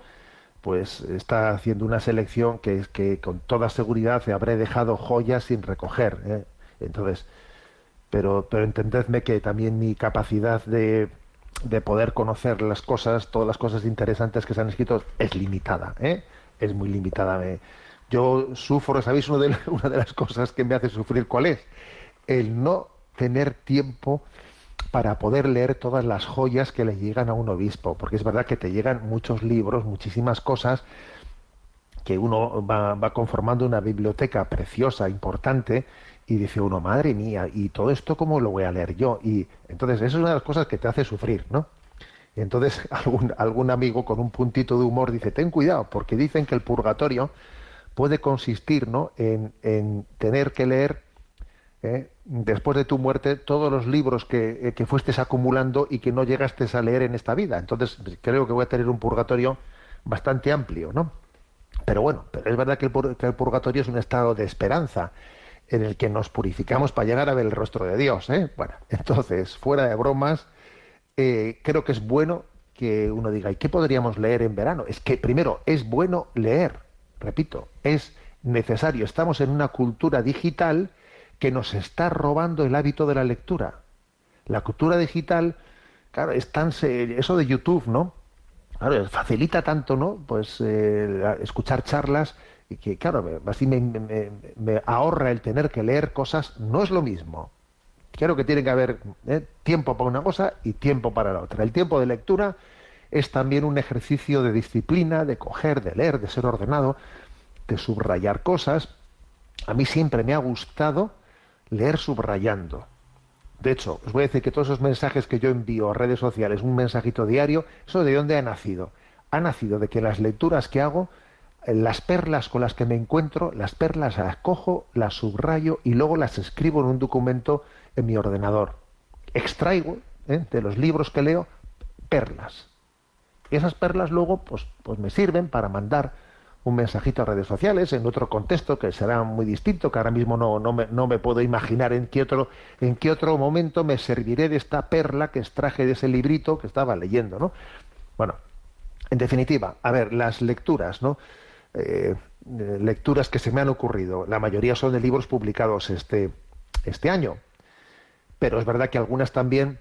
pues está haciendo una selección que, que con toda seguridad se habré dejado joyas sin recoger. ¿eh? Entonces, pero, pero entendedme que también mi capacidad de, de, poder conocer las cosas, todas las cosas interesantes que se han escrito, es limitada. ¿eh? Es muy limitada. Yo sufro, ¿sabéis? Una de, una de las cosas que me hace sufrir, ¿cuál es? El no tener tiempo para poder leer todas las joyas que le llegan a un obispo, porque es verdad que te llegan muchos libros, muchísimas cosas, que uno va, conformando una biblioteca preciosa, importante, y dice uno, madre mía, ¿y todo esto cómo lo voy a leer yo? Y entonces eso es una de las cosas que te hace sufrir, ¿no? Y entonces algún, algún amigo con un puntito de humor dice, ten cuidado, porque dicen que el purgatorio puede consistir ¿no? en, en tener que leer ¿eh? Después de tu muerte todos los libros que, eh, que, fuestes acumulando y que no llegaste a leer en esta vida. Entonces creo que voy a tener un purgatorio bastante amplio, ¿no? Pero bueno, pero es verdad que el, purgatorio es un estado de esperanza. en el que nos purificamos para llegar a ver el rostro de Dios. ¿eh? Bueno, entonces, fuera de bromas, eh, creo que es bueno que uno diga, ¿y qué podríamos leer en verano? Es que primero es bueno leer, repito, es necesario. Estamos en una cultura digital que nos está robando el hábito de la lectura. La cultura digital, claro, es tan eso de YouTube, ¿no? Claro, facilita tanto, ¿no? Pues eh, escuchar charlas y que, claro, así me, ahorra el tener que leer cosas, no es lo mismo. Creo que tiene que haber ¿eh? tiempo para una cosa y tiempo para la otra. El tiempo de lectura es también un ejercicio de disciplina, de coger, de leer, de ser ordenado, de subrayar cosas. A mí siempre me ha gustado leer subrayando. De hecho, os voy a decir que todos esos mensajes que yo envío a redes sociales, un mensajito diario, ¿eso de dónde ha nacido? Ha nacido de que las lecturas que hago, eh, las perlas con las que me encuentro, las perlas las cojo, las subrayo y luego las escribo en un documento en mi ordenador. Extraigo ¿eh? de los libros que leo perlas. Y esas perlas luego pues, pues me sirven para mandar un mensajito a redes sociales en otro contexto que será muy distinto, que ahora mismo no, no, me, no me puedo imaginar en qué, otro, en qué otro momento me serviré de esta perla que extraje de ese librito que estaba leyendo, ¿no? Bueno, en definitiva, a ver, las lecturas, ¿no? Eh, lecturas que se me han ocurrido, la mayoría son de libros publicados este, este año, pero es verdad que algunas también,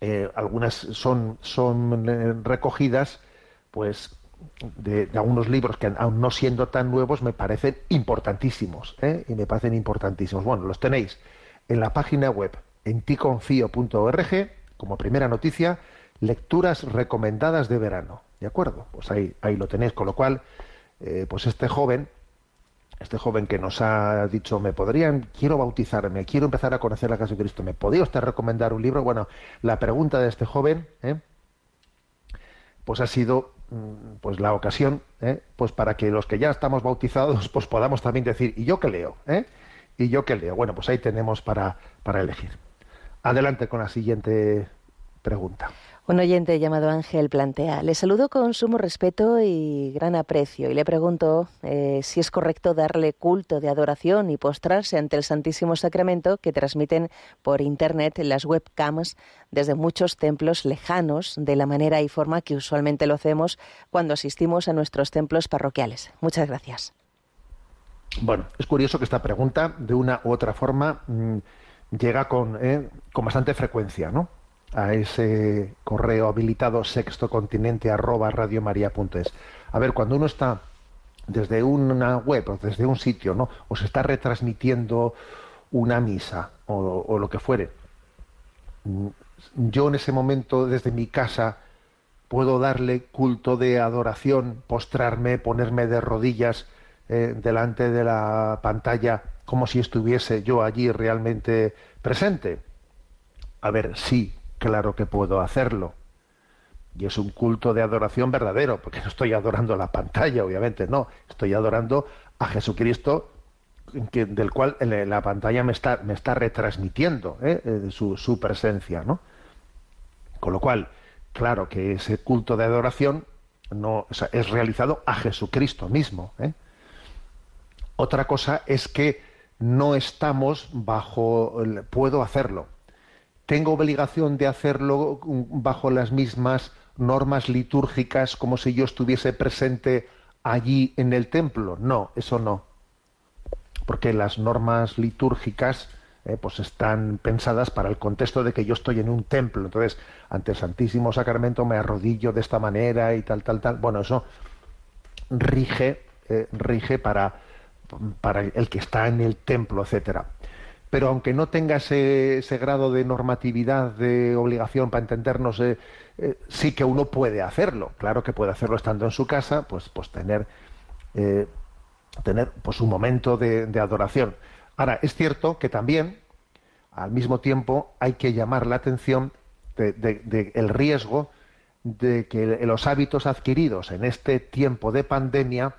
eh, algunas son, son eh, recogidas, pues de, algunos libros que aún no siendo tan nuevos me parecen importantísimos ¿eh? y me parecen importantísimos bueno los tenéis en la página web en ticonfío.org como primera noticia lecturas recomendadas de verano de acuerdo pues ahí ahí lo tenéis con lo cual eh, pues este joven este joven que nos ha dicho me podrían quiero bautizarme quiero empezar a conocer la casa de Cristo me podría usted recomendar un libro bueno la pregunta de este joven ¿eh? pues ha sido pues la ocasión ¿eh? pues para que los que ya estamos bautizados pues podamos también decir y yo qué leo ¿eh? y yo qué leo bueno pues ahí tenemos para para elegir. Adelante con la siguiente pregunta un oyente llamado Ángel plantea, le saludo con sumo respeto y gran aprecio y le pregunto eh, si es correcto darle culto de adoración y postrarse ante el Santísimo Sacramento que transmiten por Internet las webcams desde muchos templos lejanos de la manera y forma que usualmente lo hacemos cuando asistimos a nuestros templos parroquiales. Muchas gracias. Bueno, es curioso que esta pregunta, de una u otra forma, mm, llega con, eh, con bastante frecuencia, ¿no? A ese correo habilitado sextocontinente arroba. A ver, cuando uno está desde una web o desde un sitio, ¿no? O se está retransmitiendo una misa o, o lo que fuere. Mm, yo en ese momento, desde mi casa, puedo darle culto de adoración, postrarme, ponerme de rodillas eh, delante de la pantalla como si estuviese yo allí realmente presente. A ver, sí, claro que puedo hacerlo. Y es un culto de adoración verdadero, porque no estoy adorando la pantalla, obviamente, no, estoy adorando a Jesucristo, del cual la pantalla me está, me está retransmitiendo ¿eh? Eh, su, presencia. ¿no? Con lo cual, claro que ese culto de adoración no, es realizado a Jesucristo mismo. ¿eh? Otra cosa es que no estamos bajo, puedo hacerlo, ¿Tengo obligación de hacerlo bajo las mismas normas litúrgicas como si yo estuviese presente allí en el templo? No, eso no. Porque las normas litúrgicas eh, pues están pensadas para el contexto de que yo estoy en un templo. Entonces, ante el Santísimo Sacramento me arrodillo de esta manera y tal, tal, tal. Bueno, eso rige, eh, rige para, para el que está en el templo, etcétera pero aunque no tenga ese, grado de normatividad, de obligación para entendernos, eh, eh, sí que uno puede hacerlo. Claro que puede hacerlo estando en su casa, pues, pues tener, eh, tener pues un momento de, adoración. Ahora, es cierto que también, al mismo tiempo, hay que llamar la atención del de, riesgo de que los hábitos adquiridos en este tiempo de pandemia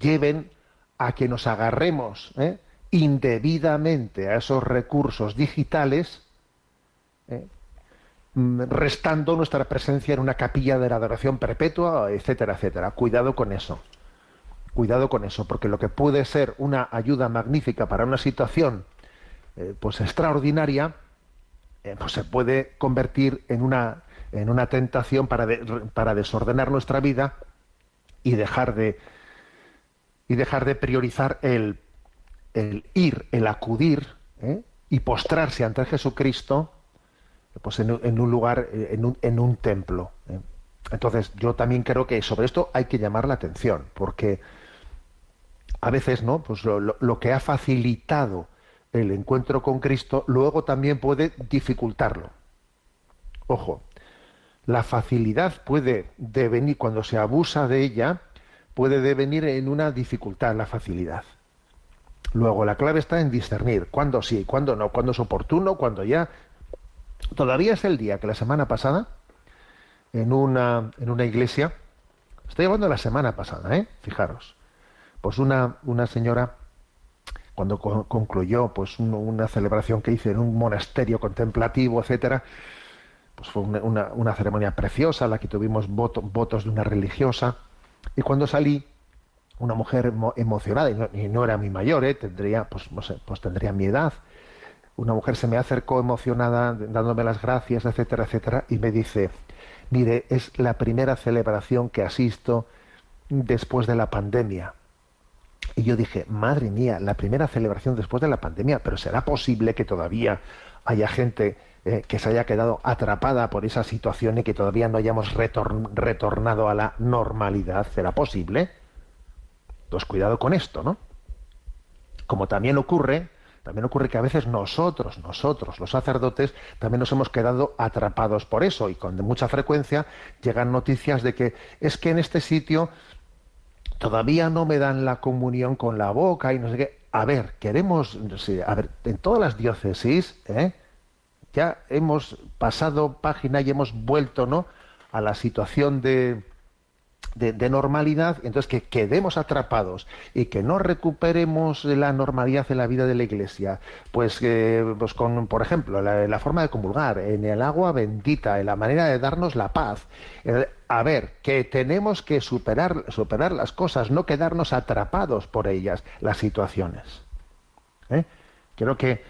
lleven a que nos agarremos. Indebidamente a esos recursos digitales, ¿eh? mm, restando nuestra presencia en una capilla de la adoración perpetua, etcétera, etcétera. Cuidado con eso. cuidado con eso, porque lo que puede ser una ayuda magnífica para una situación eh, pues extraordinaria, eh, pues se puede convertir en una, en una tentación para, para desordenar nuestra vida y dejar de, y dejar de priorizar el, el ir, el acudir ¿eh? y postrarse ante Jesucristo pues en, un lugar, en un, en un templo. ¿eh? Entonces, yo también creo que sobre esto hay que llamar la atención, porque a veces, ¿no? Pues lo, lo que ha facilitado el encuentro con Cristo, luego también puede dificultarlo. Ojo, la facilidad puede devenir, cuando se abusa de ella, puede devenir en una dificultad la facilidad. Luego, la clave está en discernir cuándo sí, cuándo no, cuándo es oportuno, cuándo ya. Todavía es el día que la semana pasada, en una, en una iglesia, estoy hablando de la semana pasada, ¿eh? fijaros, pues una, una señora, cuando concluyó pues una celebración que hice en un monasterio contemplativo, etcétera, pues fue una, una, ceremonia preciosa, la que tuvimos votos de una religiosa, y cuando salí, una mujer emocionada, y no, era mi mayor, ¿eh? tendría, pues, no pues tendría mi edad. Una mujer se me acercó emocionada, dándome las gracias, etcétera, etcétera, y me dice, mire, es la primera celebración que asisto después de la pandemia. Y yo dije, madre mía, la primera celebración después de la pandemia, pero ¿será posible que todavía haya gente eh, que se haya quedado atrapada por esa situación y que todavía no hayamos retornado a la normalidad. ¿Será posible? Pues cuidado con esto, ¿no? Como también ocurre, también ocurre que a veces nosotros, nosotros, los sacerdotes, también nos hemos quedado atrapados por eso y con mucha frecuencia llegan noticias de que es que en este sitio todavía no me dan la comunión con la boca y no sé qué. A ver, queremos, a ver, en todas las diócesis, ¿eh? ya hemos pasado página y hemos vuelto ¿no? a la situación de, de, normalidad, entonces que quedemos atrapados y que no recuperemos la normalidad en la vida de la Iglesia, pues, pues con, por ejemplo, la, forma de comulgar, en el agua bendita, en la manera de darnos la paz. a ver, que tenemos que superar, superar las cosas, no quedarnos atrapados por ellas, las situaciones. ¿Eh? Creo que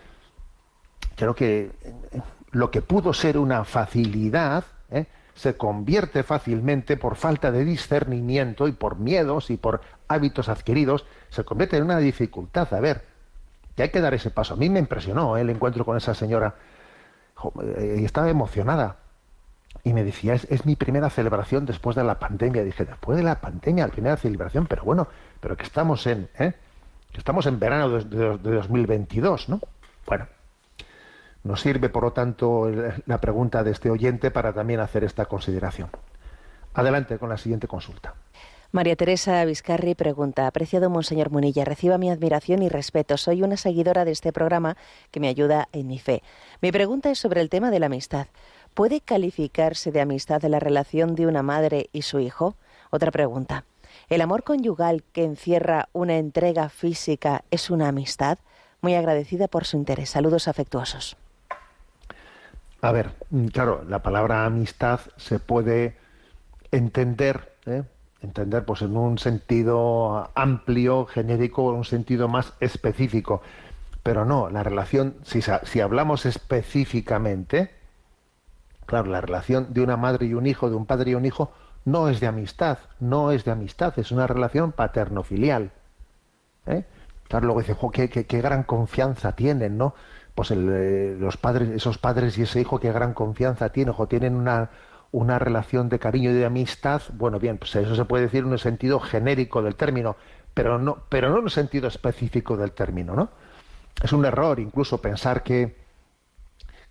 creo que eh, lo que pudo ser una facilidad ¿eh? Se convierte fácilmente por falta de discernimiento y por miedos y por hábitos adquiridos, se convierte en una dificultad. A ver, que hay que dar ese paso. A mí me impresionó ¿eh? el encuentro con esa señora y estaba emocionada. Y me decía, es, mi primera celebración después de la pandemia. Dije, después de la pandemia, la primera celebración, pero bueno, pero que estamos en, que estamos en verano de, de 2022, ¿no? Bueno, nos sirve, por lo tanto, la pregunta de este oyente para también hacer esta consideración. Adelante con la siguiente consulta. María Teresa Vizcarri pregunta, apreciado Monseñor Munilla, reciba mi admiración y respeto. Soy una seguidora de este programa que me ayuda en mi fe. Mi pregunta es sobre el tema de la amistad. ¿Puede calificarse de amistad la relación de una madre y su hijo? Otra pregunta. ¿El amor conyugal que encierra una entrega física es una amistad? Muy agradecida por su interés. Saludos afectuosos. A ver, mm, claro, la palabra amistad se puede entender, ¿eh? entender pues en un sentido amplio, genérico, en un sentido más específico. Pero no, la relación, si, si hablamos específicamente, claro, la relación de una madre y un hijo, de un padre y un hijo, no es de amistad, no es de amistad, es una relación paterno-filial. ¿eh? Claro, luego dice, qué, qué, qué, gran confianza tienen, ¿no? Pues eh, los padres, esos padres y ese hijo qué gran confianza tienen, o tienen una, una relación de cariño y de amistad, bueno, bien, pues eso se puede decir en un sentido genérico del término, pero no, pero no en un sentido específico del término, ¿no? Es un error incluso pensar que,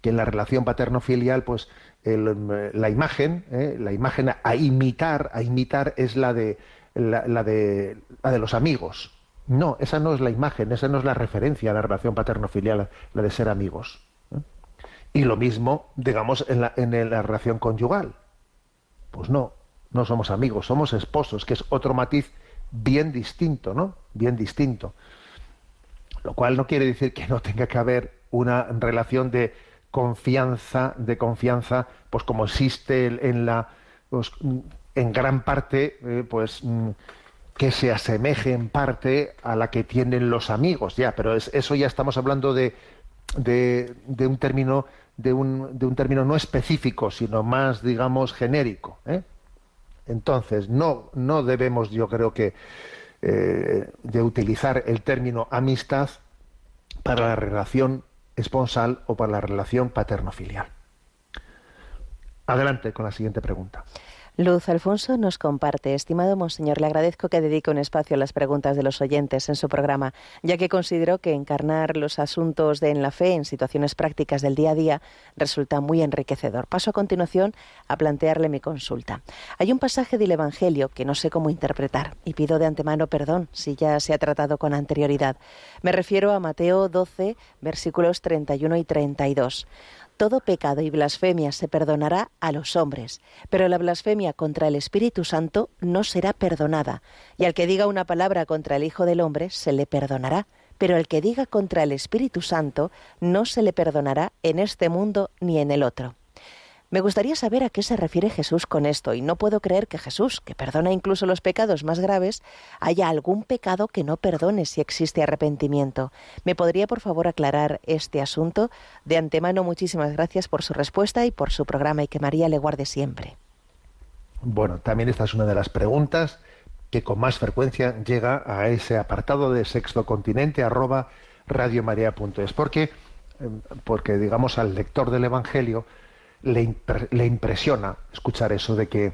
que en la relación paterno-filial, pues la imagen, ¿eh? la imagen a imitar, a imitar es la de la de la de los amigos, no, esa no es la imagen, esa no es la referencia a la relación paterno-filial, la de ser amigos. ¿eh? Y lo mismo, digamos, en la, relación conyugal. Pues no, no somos amigos, somos esposos, que es otro matiz bien distinto, ¿no? Bien distinto. Lo cual no quiere decir que no tenga que haber una relación de confianza, de confianza, pues como existe en la, pues, en gran parte, eh, pues mm, que se asemeje en parte a la que tienen los amigos, ya, pero eso ya estamos hablando de, de, un término de un, de un, término no específico, sino más, digamos, genérico. ¿eh? Entonces, no, no debemos, yo creo que, eh, de utilizar el término amistad para la relación esponsal o para la relación paterno-filial. Adelante con la siguiente pregunta. Luz Alfonso nos comparte, estimado Monseñor, le agradezco que dedique un espacio a las preguntas de los oyentes en su programa, ya que considero que encarnar los asuntos de en la fe en situaciones prácticas del día a día resulta muy enriquecedor. Paso a continuación a plantearle mi consulta. Hay un pasaje del Evangelio que no sé cómo interpretar y pido de antemano perdón si ya se ha tratado con anterioridad. Me refiero a Mateo 12, versículos 31 y 32 todo pecado y blasfemia se perdonará a los hombres, pero la blasfemia contra el Espíritu Santo no será perdonada, y al que diga una palabra contra el Hijo del Hombre se le perdonará, pero el que diga contra el Espíritu Santo no se le perdonará en este mundo ni en el otro. Me gustaría saber a qué se refiere Jesús con esto, y no puedo creer que Jesús, que perdona incluso los pecados más graves, haya algún pecado que no perdone si existe arrepentimiento. ¿Me podría, por favor, aclarar este asunto? De antemano, muchísimas gracias por su respuesta y por su programa, y que María le guarde siempre. Bueno, también esta es una de las preguntas que con más frecuencia llega a ese apartado de sexto continente arroba radiomaria.es, porque, eh, porque digamos al lector del Evangelio, le, impresiona escuchar eso de que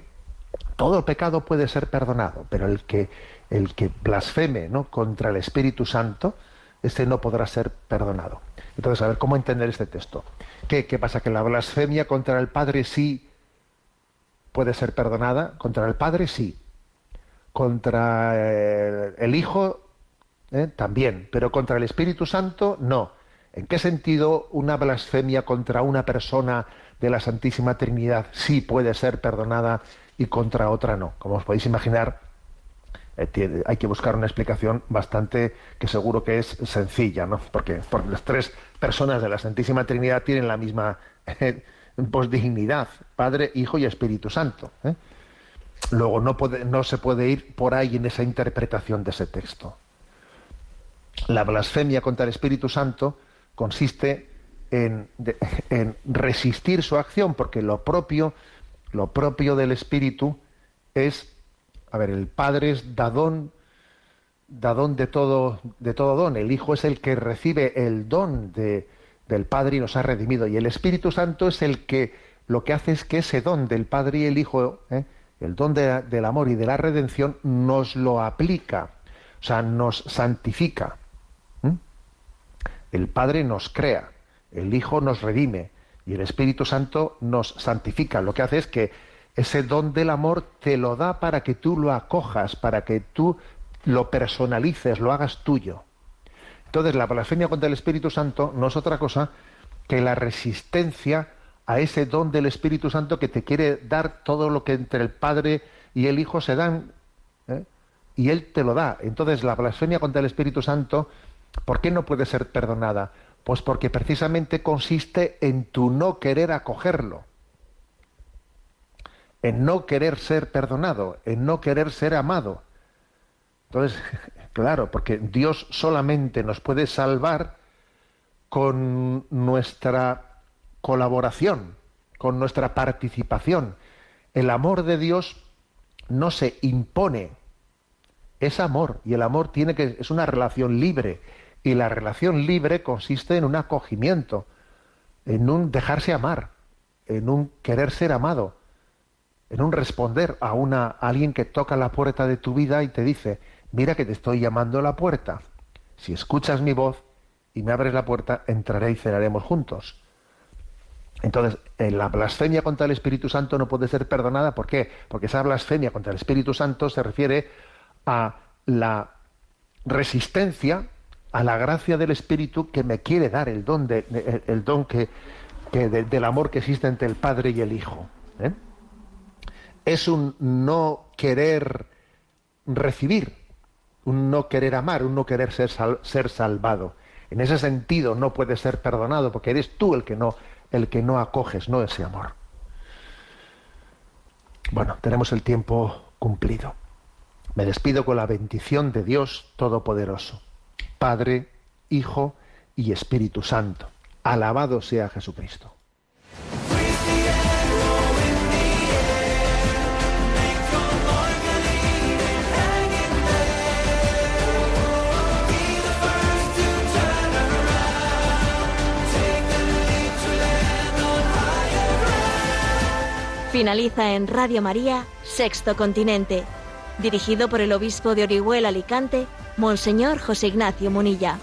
todo pecado puede ser perdonado, pero el que, el que blasfeme ¿no? contra el Espíritu Santo, ese no podrá ser perdonado. Entonces, a ver, ¿cómo entender este texto? ¿Qué, qué pasa? ¿Que la blasfemia contra el Padre sí puede ser perdonada? Contra el Padre sí. Contra eh, el Hijo eh, también, pero contra el Espíritu Santo no. ¿En qué sentido una blasfemia contra una persona de la Santísima Trinidad sí puede ser perdonada y contra otra no. Como os podéis imaginar, eh, hay que buscar una explicación bastante que seguro que es sencilla, ¿no? Porque, las tres personas de la Santísima Trinidad tienen la misma eh, dignidad, Padre, Hijo y Espíritu Santo. ¿eh? Luego no, no se puede ir por ahí en esa interpretación de ese texto. La blasfemia contra el Espíritu Santo consiste en, resistir su acción, porque lo propio, lo propio del Espíritu es, a ver, el Padre es dadón, dadón de todo, de todo don, el Hijo es el que recibe el don de, del Padre y nos ha redimido, y el Espíritu Santo es el que lo que hace es que ese don del Padre y el Hijo, ¿eh? el don del amor y de la redención, nos lo aplica, o sea, nos santifica. El Padre nos crea, el Hijo nos redime y el Espíritu Santo nos santifica. Lo que hace es que ese don del amor te lo da para que tú lo acojas, para que tú lo personalices, lo hagas tuyo. Entonces la blasfemia contra el Espíritu Santo no es otra cosa que la resistencia a ese don del Espíritu Santo que te quiere dar todo lo que entre el Padre y el Hijo se dan, ¿eh? y Él te lo da. Entonces la blasfemia contra el Espíritu Santo, ¿por qué no puede ser perdonada? Pues porque precisamente consiste en tu no querer acogerlo, en no querer ser perdonado, en no querer ser amado. Entonces, claro, porque Dios solamente nos puede salvar con nuestra colaboración, con nuestra participación. El amor de Dios no se impone, es amor y el amor tiene que es una relación libre y la relación libre consiste en un acogimiento, en un dejarse amar, en un querer ser amado, en un responder a una alguien que toca la puerta de tu vida y te dice, mira que te estoy llamando a la puerta. Si escuchas mi voz y me abres la puerta, entraré y cenaremos juntos. Entonces, la blasfemia contra el Espíritu Santo no puede ser perdonada. ¿Por qué? Porque esa blasfemia contra el Espíritu Santo se refiere a la resistencia a la gracia del Espíritu que me quiere dar el don, de, el, don que, del amor que existe entre el Padre y el Hijo. ¿eh? Es un no querer recibir, un no querer amar, un no querer ser, ser salvado. En ese sentido no puede ser perdonado porque eres tú el que no, el que no acoges, no ese amor. Bueno, tenemos el tiempo cumplido. Me despido con la bendición de Dios Todopoderoso, Padre, Hijo y Espíritu Santo. Alabado sea Jesucristo. Finaliza en Radio María, Sexto Continente, dirigido por el obispo de Orihuela Alicante, Monseñor José Ignacio Munilla.